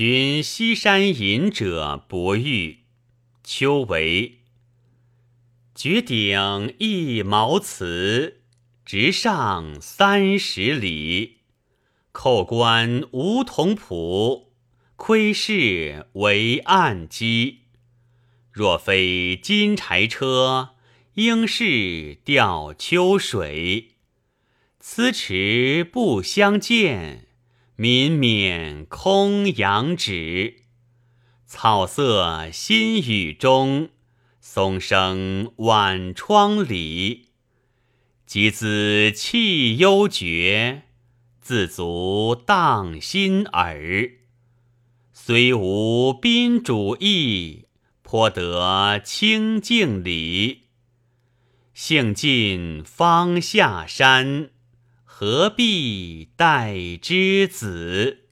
寻西山隐者不遇。秋为绝顶一茅茨，直上三十里。扣关梧桐圃，窥视为暗机。若非金柴车，应是钓秋水。此池不相见，民免空仰止。草色新雨中，松声晚窗里。及兹气幽绝，自足荡心耳。虽无宾主意，颇得清静理。兴尽方下山，何必待之子？